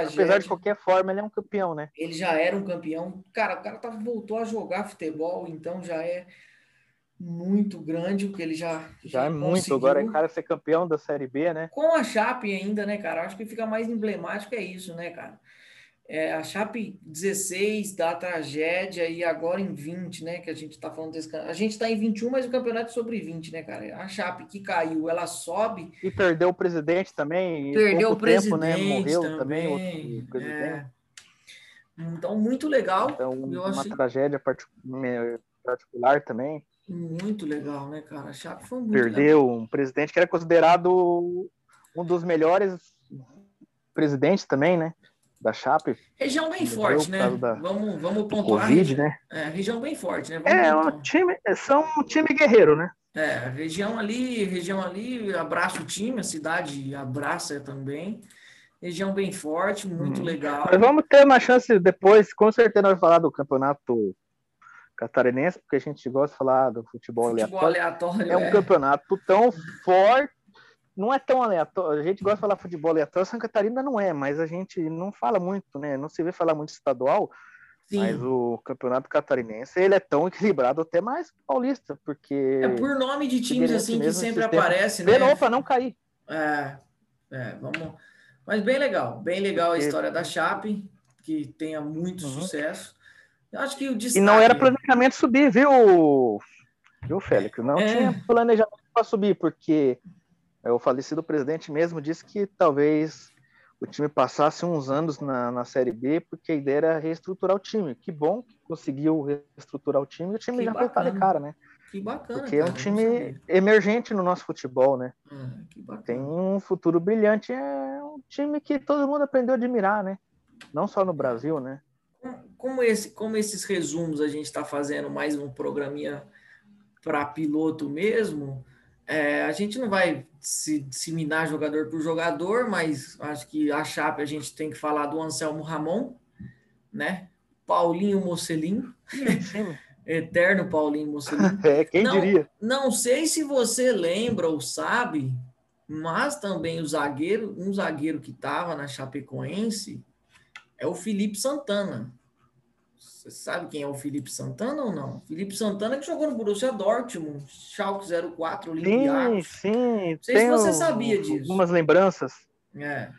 apesar de qualquer forma, ele é um campeão, né? Ele já era um campeão. Cara, o cara tá, voltou a jogar futebol, então já é muito grande o que ele já já, já é muito agora é cara ser campeão da série B né com a Chape ainda né cara acho que fica mais emblemático é isso né cara é, a Chape 16 da tragédia e agora em 20, né? Que a gente tá falando desse A gente tá em 21, mas o campeonato é sobre 20, né, cara? A Chape que caiu, ela sobe. E perdeu o presidente também. Perdeu o presidente. Tempo, né? Morreu também, também o presidente. É. Então, muito legal. Então, uma achei... tragédia particular também. Muito legal, né, cara? A Chape foi muito Perdeu legal. um presidente que era considerado um dos melhores presidentes também, né? Da Chape. Região bem forte, né? Vamos, vamos pontuar. Covid, né? É, região bem forte, né? Vamos é, um time, são um time guerreiro, né? É, região ali, região ali, abraça o time, a cidade abraça também. Região bem forte, muito hum. legal. Mas vamos ter uma chance depois, com certeza, nós falar do campeonato catarinense, porque a gente gosta de falar do futebol, futebol aleatório. aleatório. É um é. campeonato tão forte não é tão aleatório. A gente gosta de falar futebol aleatório, Santa Catarina não é, mas a gente não fala muito, né? Não se vê falar muito estadual. Sim. Mas o campeonato catarinense ele é tão equilibrado até mais paulista, porque. É por nome de times assim que sempre aparece, né? Não, para não cair. É, é, vamos. Mas bem legal, bem legal a história da Chape, que tenha muito uhum. sucesso. Eu acho que o destaque... E não era planejamento subir, viu, viu, Félix? Não é. tinha planejamento para subir, porque o falecido presidente mesmo disse que talvez o time passasse uns anos na, na Série B, porque a ideia era reestruturar o time. Que bom que conseguiu reestruturar o time e o time que já bacana. foi de cara, né? Que bacana. Porque cara, é um time emergente no nosso futebol, né? Ah, Tem um futuro brilhante. É um time que todo mundo aprendeu a admirar, né? Não só no Brasil, né? Como, esse, como esses resumos a gente está fazendo mais um programinha para piloto mesmo, é, a gente não vai se disseminar jogador por jogador, mas acho que a Chape a gente tem que falar do Anselmo Ramon, né? Paulinho Mocelin, eterno Paulinho Mocelin. É, quem não, diria? Não sei se você lembra ou sabe, mas também o zagueiro, um zagueiro que estava na Chapecoense é o Felipe Santana. Você sabe quem é o Felipe Santana ou não? Felipe Santana que jogou no Borussia Dortmund, Schalke 04, Olympiacos. Sim, sim. Não sei se você sabia disso. Algumas lembranças. É.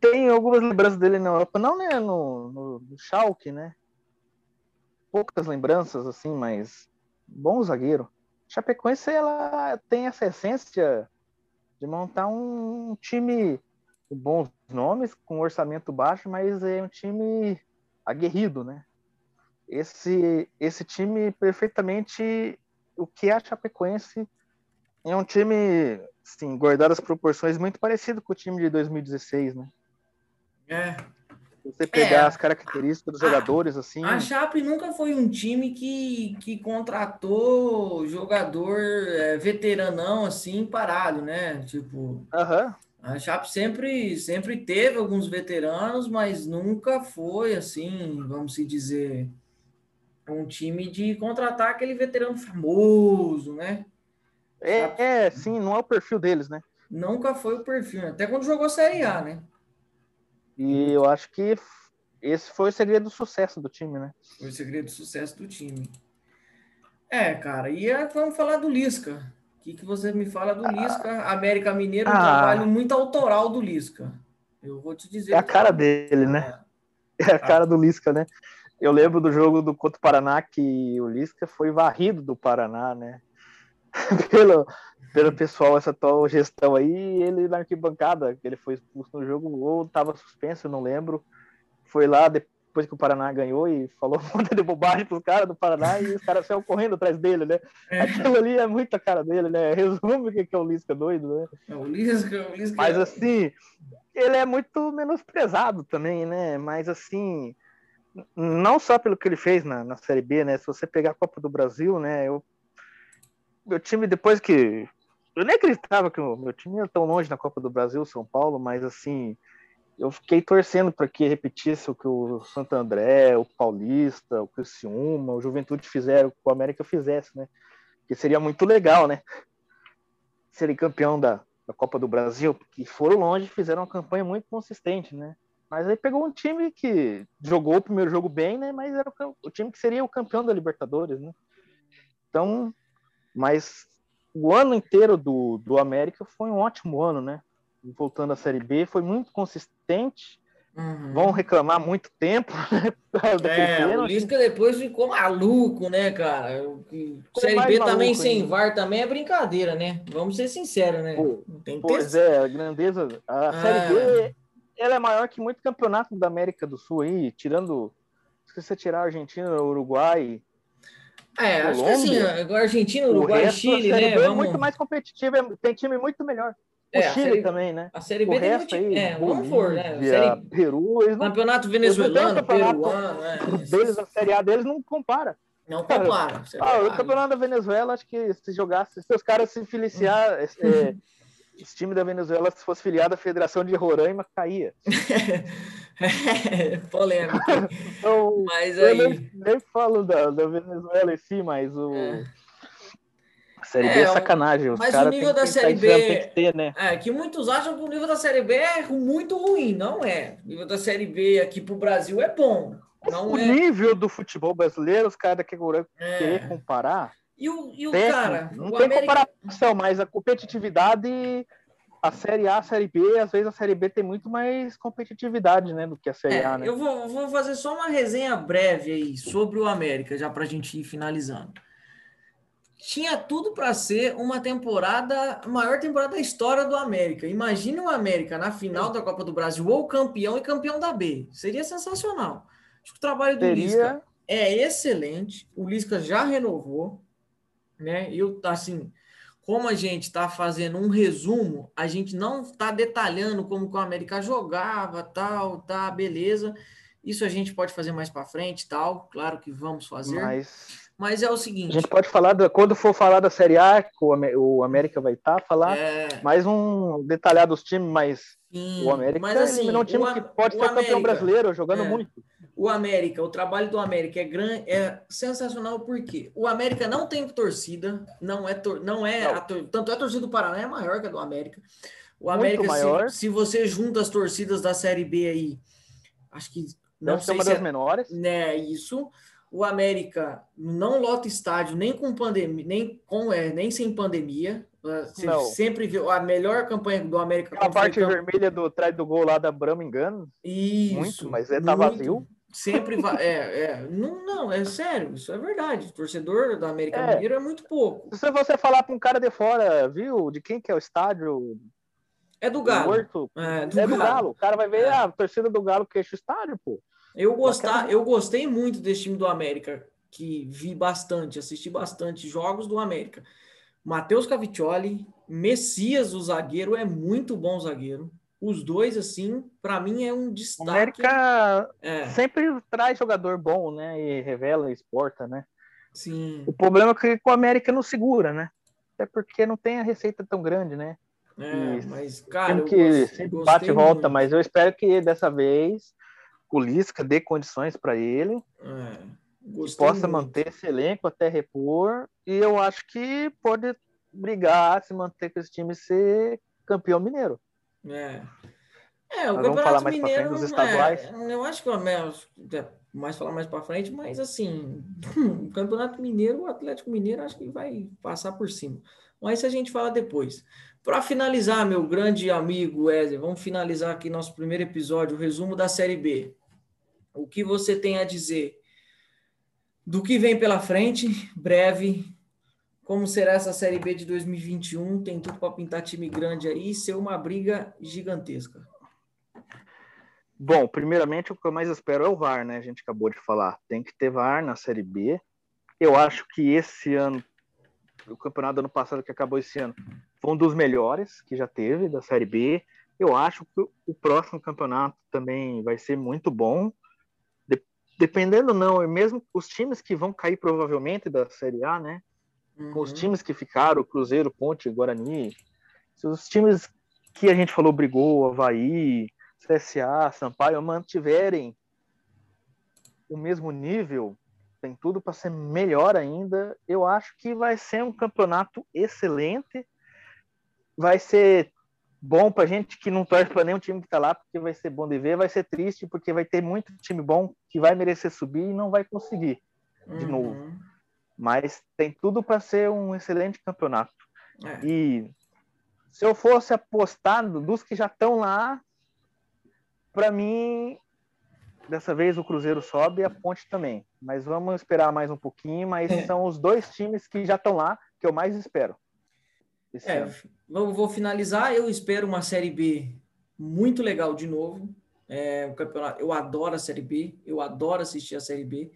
Tem algumas lembranças dele na Europa, não né, no, no, no Schalke, né? Poucas lembranças, assim, mas bom zagueiro. Chapecoense, ela tem essa essência de montar um time com bons nomes, com orçamento baixo, mas é um time aguerrido, né? Esse, esse time perfeitamente o que é a Chapecoense é um time, sim, guardado as proporções, muito parecido com o time de 2016, né? É. Você pegar é, as características dos a, jogadores, assim. A Chape nunca foi um time que, que contratou jogador é, veteranão, assim, parado, né? Tipo. Aham. A Chape sempre, sempre teve alguns veteranos, mas nunca foi assim, vamos se dizer, um time de contratar aquele veterano famoso, né? É, é, sim, não é o perfil deles, né? Nunca foi o perfil, até quando jogou Série A, né? E eu acho que esse foi o segredo do sucesso do time, né? Foi o segredo do sucesso do time. É, cara, e é, vamos falar do Lisca. O que, que você me fala do Lisca? Ah, América Mineiro, um ah, trabalho muito autoral do Lisca. Eu vou te dizer. É a cara dele, né? É a cara do Lisca, né? Eu lembro do jogo do contra o Paraná que o Lisca foi varrido do Paraná, né? pelo, pelo pessoal, essa atual gestão aí, ele na arquibancada, que ele foi expulso no jogo, ou estava suspenso, não lembro. Foi lá, depois que o Paraná ganhou e falou um monte de bobagem pros caras do Paraná e os caras saiu correndo atrás dele, né? É. Aquilo ali é muita cara dele, né? Resume o que é o Lisca doido, né? É o Lisca, o Lisca. Mas assim, ele é muito menosprezado também, né? Mas assim, não só pelo que ele fez na, na Série B, né? Se você pegar a Copa do Brasil, né? Eu, meu time, depois que. Eu nem acreditava que o meu time ia tão longe na Copa do Brasil, São Paulo, mas assim, eu fiquei torcendo para que repetisse o que o Santo André, o Paulista, o Criciúma, o Juventude fizeram, que o América fizesse, né? Que seria muito legal, né? Serem campeão da, da Copa do Brasil, porque foram longe fizeram uma campanha muito consistente, né? Mas aí pegou um time que jogou o primeiro jogo bem, né? Mas era o time que seria o campeão da Libertadores, né? Então, mas o ano inteiro do, do América foi um ótimo ano, né? voltando à Série B, foi muito consistente. Uhum. Vão reclamar muito tempo. Né? É, o Lisca depois ficou maluco, né, cara? Série B também sem. VAR também é brincadeira, né? Vamos ser sinceros, né? Pô, pois ter... é, a grandeza. A ah. Série B ela é maior que muito campeonato da América do Sul aí, tirando. Se você tirar a Argentina, Uruguai, é, Colômbia, acho que assim, Argentina, Uruguai, Chile, né? É Vamos... muito mais competitivo, tem time muito melhor. É, o Chile série, também, né? A Série B o resto aí, é, vamos for, né? Série, Peru, não, campeonato venezuelano, peruano, é. Deles, a Série A deles não compara. Não compara. Ah, o campeonato da Venezuela, acho que se jogasse, se os caras se filiciar, é, esse time da Venezuela, se fosse filiado à Federação de Roraima, caía. é, polêmico. então, mas aí... Eu nem, nem falo da, da Venezuela em si, mas o. É Série B é, é sacanagem. Os mas o nível da Série B. Ter, né? É, que muitos acham que o nível da Série B é muito ruim. Não é. O nível da Série B aqui pro Brasil é bom. Não o é... nível do futebol brasileiro, os caras daqui é. querer comparar. E o, e o cara. Não o tem América... comparação, mas a competitividade. A Série A, a Série B, às vezes a Série B tem muito mais competitividade, né, do que a Série é, A, né? Eu vou, vou fazer só uma resenha breve aí sobre o América, já para a gente ir finalizando tinha tudo para ser uma temporada, a maior temporada da história do América. Imagine o América na final da Copa do Brasil, ou campeão e campeão da B. Seria sensacional. Acho que o trabalho do Seria... Lisca é excelente. O Lisca já renovou, né? Eu, assim, como a gente está fazendo um resumo, a gente não está detalhando como que o América jogava, tal, tá, beleza. Isso a gente pode fazer mais para frente, tal. Claro que vamos fazer. Mas mas é o seguinte. A gente pode falar, da, quando for falar da Série A, que o, América vai estar, tá, falar é... mais um detalhar dos times, mas Sim, o América mas, assim, é um time que pode ser América, campeão brasileiro, jogando é, muito. O América, o trabalho do América é grande, é sensacional porque o América não tem torcida, não é, tor não é não. Tor tanto é a torcida do Paraná é maior que a do América. O América, maior. Se, se, você junta as torcidas da Série B aí, acho que não Deve sei uma se das é, menores. Né, isso o América não lota estádio nem com pandemia, nem com é, nem sem pandemia. Você não. sempre viu a melhor campanha do América. A parte vermelha do trás do gol lá da Brama engano. Isso. Muito, mas é tá vazio. Sempre vai. É, é, não, não, é sério, isso é verdade. O torcedor da América é. Mineiro é muito pouco. Se você falar para um cara de fora, viu, de quem que é o estádio? É do Galo. É, do, é do Galo. O cara vai ver é. a torcida do Galo que enche o estádio, pô. Eu, gostar, eu gostei muito desse time do América, que vi bastante, assisti bastante jogos do América. Matheus Caviccioli, Messias, o zagueiro, é muito bom zagueiro. Os dois, assim, para mim é um destaque. O América é. sempre traz jogador bom, né? E revela, exporta, né? Sim. O problema é que o América não segura, né? Até porque não tem a receita tão grande, né? É, mas, cara. que sempre bate e volta, muito. mas eu espero que dessa vez o Lisca dê condições para ele, é, que possa muito. manter esse elenco até repor, e eu acho que pode brigar se manter com esse time ser campeão mineiro. É. É, o Nós vamos falar mais Mineiro, frente dos estaduais. É, eu acho que o mais falar mais para frente, mas assim, o Campeonato Mineiro, o Atlético Mineiro, acho que vai passar por cima. Mas isso a gente fala depois. Para finalizar, meu grande amigo Wesley, vamos finalizar aqui nosso primeiro episódio, o resumo da Série B. O que você tem a dizer do que vem pela frente, breve, como será essa Série B de 2021? Tem tudo para pintar time grande aí e ser uma briga gigantesca. Bom, primeiramente o que eu mais espero é o VAR, né? A gente acabou de falar. Tem que ter VAR na Série B. Eu acho que esse ano, o campeonato do ano passado que acabou esse ano, foi um dos melhores que já teve da Série B. Eu acho que o próximo campeonato também vai ser muito bom. dependendo não, mesmo os times que vão cair provavelmente da Série A, né? Uhum. Com os uhum. times que ficaram, Cruzeiro, Ponte, Guarani, os times que a gente falou brigou, Havaí, CSA, Sampaio, mantiverem o mesmo nível, tem tudo para ser melhor ainda. Eu acho que vai ser um campeonato excelente. Vai ser bom para gente que não torce para nenhum time que está lá, porque vai ser bom de ver. Vai ser triste, porque vai ter muito time bom que vai merecer subir e não vai conseguir de uhum. novo. Mas tem tudo para ser um excelente campeonato. É. E se eu fosse apostar dos que já estão lá, para mim, dessa vez o Cruzeiro sobe e a Ponte também. Mas vamos esperar mais um pouquinho. Mas é. são os dois times que já estão lá que eu mais espero. É, vou, vou, finalizar. Eu espero uma Série B muito legal de novo. É, o campeonato, eu adoro a Série B, eu adoro assistir a Série B.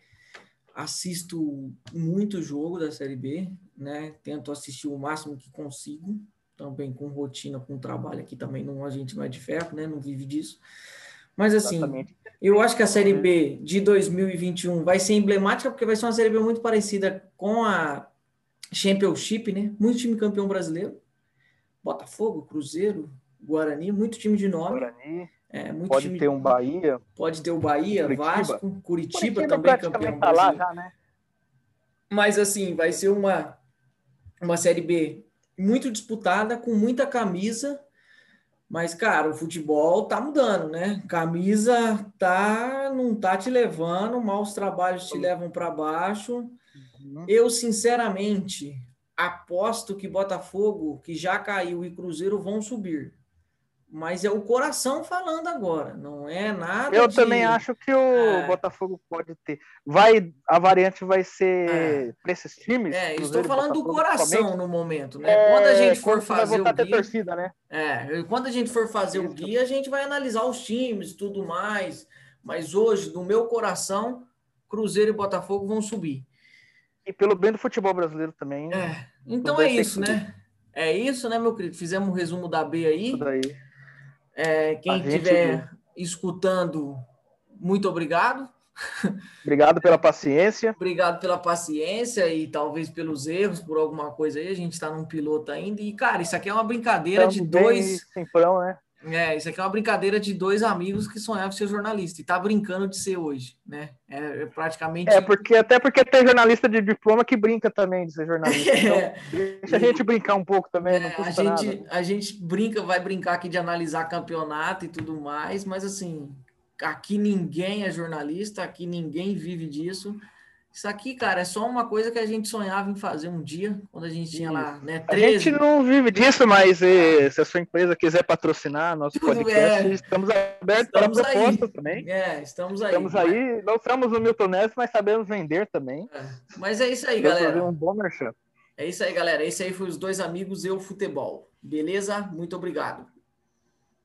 Assisto muito jogo da Série B, né? Tento assistir o máximo que consigo, também com rotina, com trabalho aqui também. Não, a gente não é de ferro, né? Não vive disso. Mas assim, Exatamente. eu acho que a Série B de 2021 vai ser emblemática porque vai ser uma Série B muito parecida com a Championship, né? Muito time campeão brasileiro. Botafogo, Cruzeiro, Guarani, muito time de nome. Guarani. É, pode time... ter um Bahia. Pode ter o Bahia, Curitiba. Vasco, Curitiba, Curitiba também campeão tá lá já, né? Mas assim, vai ser uma uma série B muito disputada, com muita camisa mas, cara, o futebol tá mudando, né? Camisa tá, não tá te levando, maus trabalhos te levam para baixo. Uhum. Eu, sinceramente, aposto que Botafogo, que já caiu, e Cruzeiro vão subir mas é o coração falando agora, não é nada. Eu de... também acho que o é... Botafogo pode ter. Vai, a variante vai ser é. para esses times. É, estou falando do coração no momento, né? É, quando a gente for fazer o guia, torcida, né? É, quando a gente for fazer Isso. o guia, a gente vai analisar os times, tudo mais. Mas hoje, no meu coração, Cruzeiro e Botafogo vão subir. E pelo bem do futebol brasileiro também. É. Então é isso, né? É isso, né, meu querido? Fizemos um resumo da B aí. Tudo aí. É, quem estiver escutando, muito obrigado. Obrigado pela paciência. Obrigado pela paciência e talvez pelos erros, por alguma coisa aí. A gente está num piloto ainda. E, cara, isso aqui é uma brincadeira Estamos de dois. Simplão, né? É, isso aqui é uma brincadeira de dois amigos que sonhavam ser jornalista e tá brincando de ser hoje, né? É, é praticamente. É, porque até porque tem jornalista de diploma que brinca também de ser jornalista. Então, é. deixa a gente brincar um pouco também. É, a, gente, a gente brinca, vai brincar aqui de analisar campeonato e tudo mais, mas assim, aqui ninguém é jornalista, aqui ninguém vive disso. Isso aqui, cara, é só uma coisa que a gente sonhava em fazer um dia, quando a gente tinha lá, né, 13. A gente não vive disso, mas eh, se a sua empresa quiser patrocinar nosso podcast, é. estamos abertos estamos para proposta também. É, estamos aí. Estamos aí, não somos o Milton Neves, mas sabemos vender também. É. Mas é isso aí, galera. Um bom merchan. É isso aí, galera. Esse aí foi os dois amigos Eu Futebol. Beleza? Muito obrigado.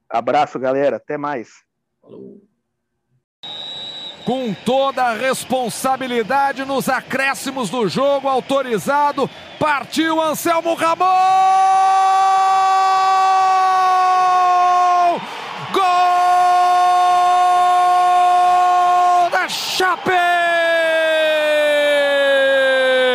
Abraço, galera. Até mais. Falou com toda a responsabilidade nos acréscimos do jogo, autorizado. Partiu Anselmo Ramon! Gol da Chape!